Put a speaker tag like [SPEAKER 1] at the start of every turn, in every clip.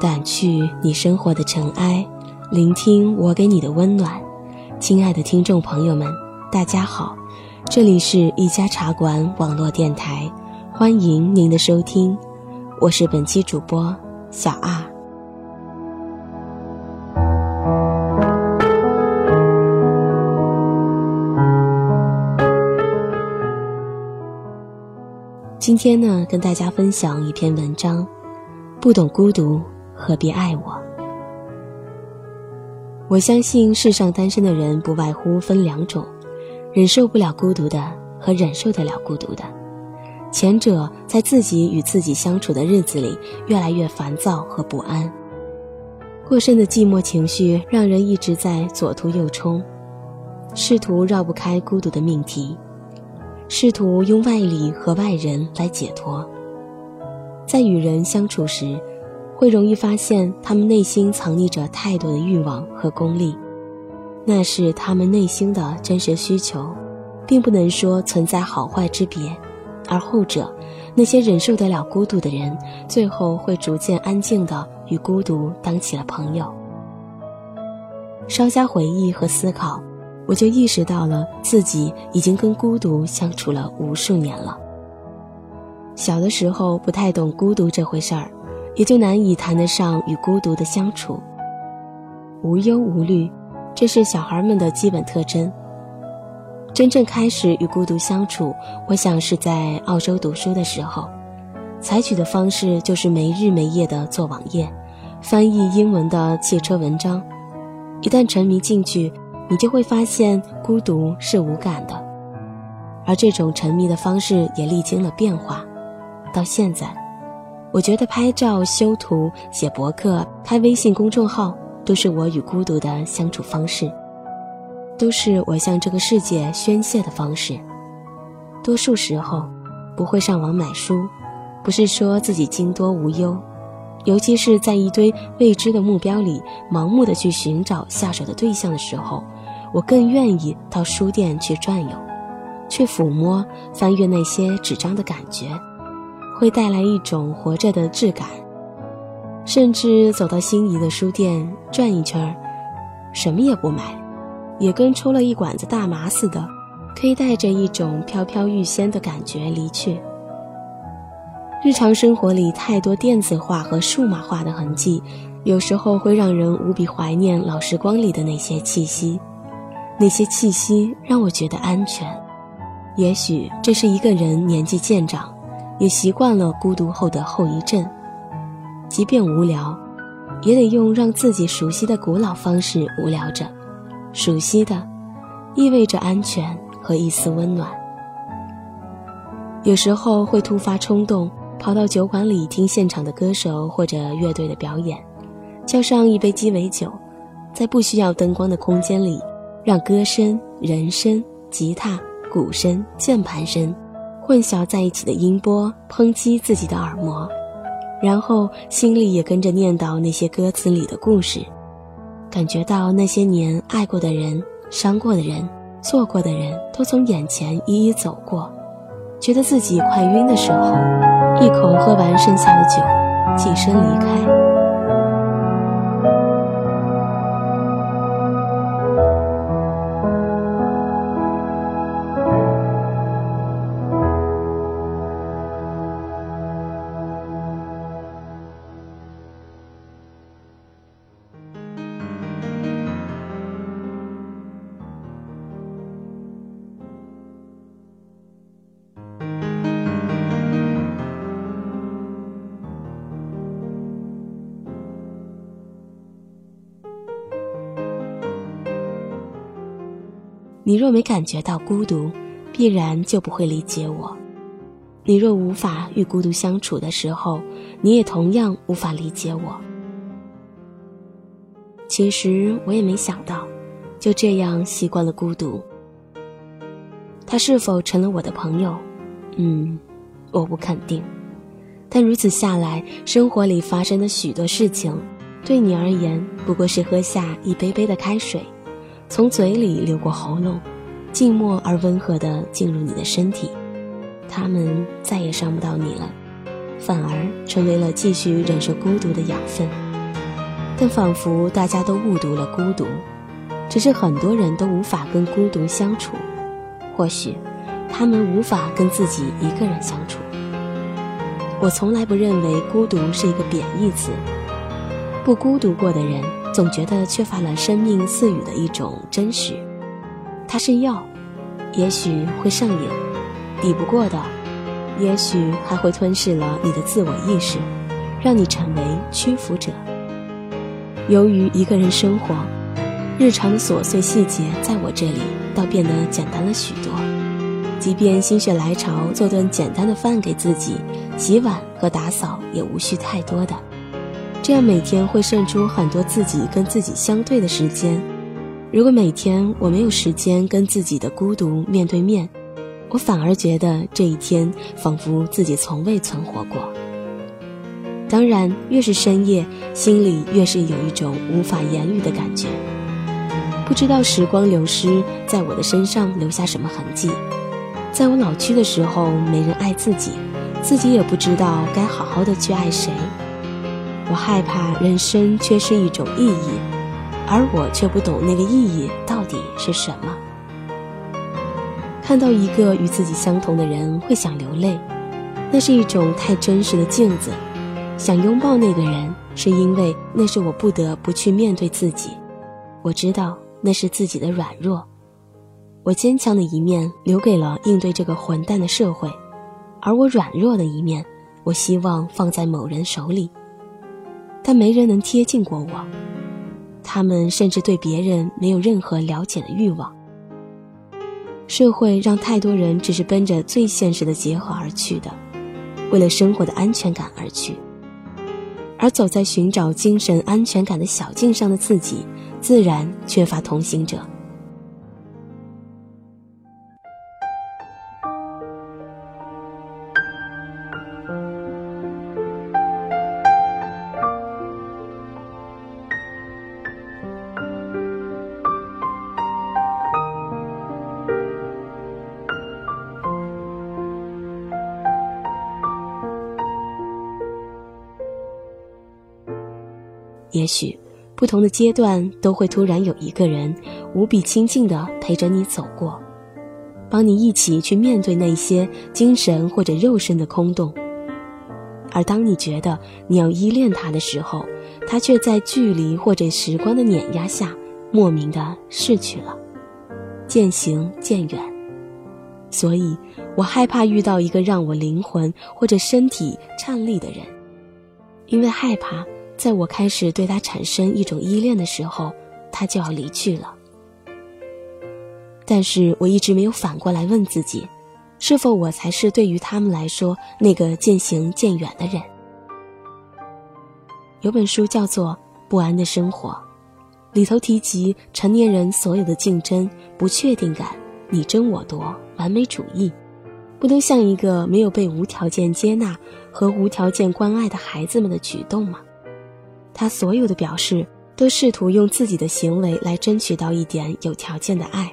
[SPEAKER 1] 掸去你生活的尘埃，聆听我给你的温暖。亲爱的听众朋友们，大家好，这里是一家茶馆网络电台，欢迎您的收听，我是本期主播小二。今天呢，跟大家分享一篇文章。不懂孤独，何必爱我？我相信世上单身的人不外乎分两种：忍受不了孤独的和忍受得了孤独的。前者在自己与自己相处的日子里越来越烦躁和不安，过深的寂寞情绪让人一直在左突右冲，试图绕不开孤独的命题，试图用外力和外人来解脱。在与人相处时，会容易发现他们内心藏匿着太多的欲望和功利，那是他们内心的真实需求，并不能说存在好坏之别。而后者，那些忍受得了孤独的人，最后会逐渐安静的与孤独当起了朋友。稍加回忆和思考，我就意识到了自己已经跟孤独相处了无数年了。小的时候不太懂孤独这回事儿，也就难以谈得上与孤独的相处。无忧无虑，这是小孩们的基本特征。真正开始与孤独相处，我想是在澳洲读书的时候，采取的方式就是没日没夜的做网页，翻译英文的汽车文章。一旦沉迷进去，你就会发现孤独是无感的，而这种沉迷的方式也历经了变化。到现在，我觉得拍照、修图、写博客、开微信公众号，都是我与孤独的相处方式，都是我向这个世界宣泄的方式。多数时候，不会上网买书，不是说自己精多无忧，尤其是在一堆未知的目标里盲目的去寻找下手的对象的时候，我更愿意到书店去转悠，去抚摸、翻阅那些纸张的感觉。会带来一种活着的质感，甚至走到心仪的书店转一圈儿，什么也不买，也跟抽了一管子大麻似的，可以带着一种飘飘欲仙的感觉离去。日常生活里太多电子化和数码化的痕迹，有时候会让人无比怀念老时光里的那些气息，那些气息让我觉得安全。也许这是一个人年纪渐长。也习惯了孤独后的后遗症，即便无聊，也得用让自己熟悉的古老方式无聊着。熟悉的，意味着安全和一丝温暖。有时候会突发冲动，跑到酒馆里听现场的歌手或者乐队的表演，叫上一杯鸡尾酒，在不需要灯光的空间里，让歌声、人声、吉他、鼓声、键盘声。混淆在一起的音波抨击自己的耳膜，然后心里也跟着念叨那些歌词里的故事，感觉到那些年爱过的人、伤过的人、错过的人都从眼前一一走过，觉得自己快晕的时候，一口喝完剩下的酒，起身离开。你若没感觉到孤独，必然就不会理解我。你若无法与孤独相处的时候，你也同样无法理解我。其实我也没想到，就这样习惯了孤独。他是否成了我的朋友？嗯，我不肯定。但如此下来，生活里发生的许多事情，对你而言不过是喝下一杯杯的开水。从嘴里流过喉咙，静默而温和地进入你的身体，他们再也伤不到你了，反而成为了继续忍受孤独的养分。但仿佛大家都误读了孤独，只是很多人都无法跟孤独相处，或许他们无法跟自己一个人相处。我从来不认为孤独是一个贬义词，不孤独过的人总觉得缺乏了生命赐予的一种真实，它是药，也许会上瘾，抵不过的，也许还会吞噬了你的自我意识，让你成为屈服者。由于一个人生活，日常的琐碎细节在我这里倒变得简单了许多。即便心血来潮做顿简单的饭给自己，洗碗和打扫也无需太多的，这样每天会剩出很多自己跟自己相对的时间。如果每天我没有时间跟自己的孤独面对面，我反而觉得这一天仿佛自己从未存活过。当然，越是深夜，心里越是有一种无法言喻的感觉。不知道时光流失在我的身上留下什么痕迹，在我老去的时候，没人爱自己，自己也不知道该好好的去爱谁。我害怕人生缺失一种意义，而我却不懂那个意义到底是什么。看到一个与自己相同的人，会想流泪，那是一种太真实的镜子。想拥抱那个人，是因为那是我不得不去面对自己。我知道那是自己的软弱，我坚强的一面留给了应对这个混蛋的社会，而我软弱的一面，我希望放在某人手里。但没人能贴近过我，他们甚至对别人没有任何了解的欲望。社会让太多人只是奔着最现实的结合而去的，为了生活的安全感而去。而走在寻找精神安全感的小径上的自己，自然缺乏同行者。也许，不同的阶段都会突然有一个人无比亲近的陪着你走过，帮你一起去面对那些精神或者肉身的空洞。而当你觉得你要依恋他的时候，他却在距离或者时光的碾压下莫名的逝去了，渐行渐远。所以我害怕遇到一个让我灵魂或者身体颤栗的人，因为害怕。在我开始对他产生一种依恋的时候，他就要离去了。但是我一直没有反过来问自己，是否我才是对于他们来说那个渐行渐远的人？有本书叫做《不安的生活》，里头提及成年人所有的竞争、不确定感、你争我夺、完美主义，不都像一个没有被无条件接纳和无条件关爱的孩子们的举动吗？他所有的表示都试图用自己的行为来争取到一点有条件的爱。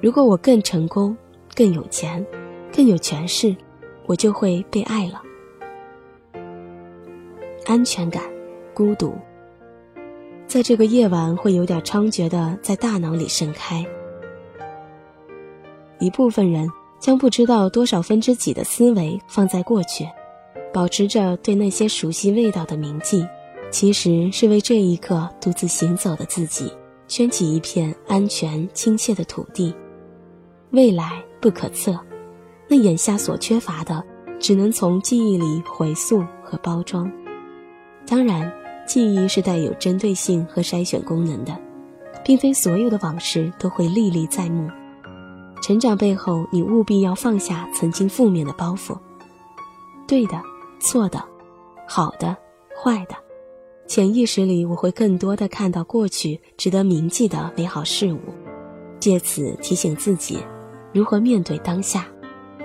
[SPEAKER 1] 如果我更成功、更有钱、更有权势，我就会被爱了。安全感、孤独，在这个夜晚会有点猖獗的在大脑里盛开。一部分人将不知道多少分之几的思维放在过去，保持着对那些熟悉味道的铭记。其实是为这一刻独自行走的自己圈起一片安全亲切的土地。未来不可测，那眼下所缺乏的，只能从记忆里回溯和包装。当然，记忆是带有针对性和筛选功能的，并非所有的往事都会历历在目。成长背后，你务必要放下曾经负面的包袱。对的，错的，好的，坏的。潜意识里，我会更多的看到过去值得铭记的美好事物，借此提醒自己如何面对当下，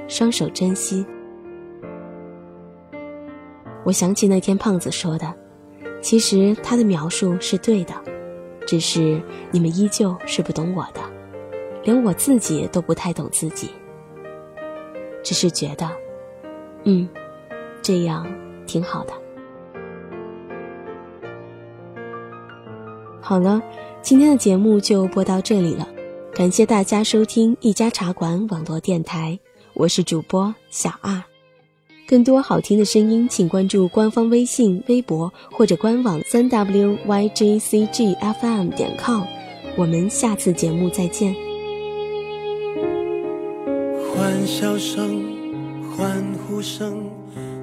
[SPEAKER 1] 双手珍惜。我想起那天胖子说的，其实他的描述是对的，只是你们依旧是不懂我的，连我自己都不太懂自己，只是觉得，嗯，这样挺好的。好了，今天的节目就播到这里了，感谢大家收听一家茶馆网络电台，我是主播小二。更多好听的声音，请关注官方微信、微博或者官网三 w y j c g f m 点 com。我们下次节目再见。
[SPEAKER 2] 欢笑声、欢呼声，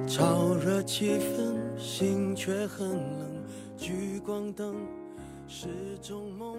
[SPEAKER 2] 炒热气氛，心却很冷。聚光灯是种梦。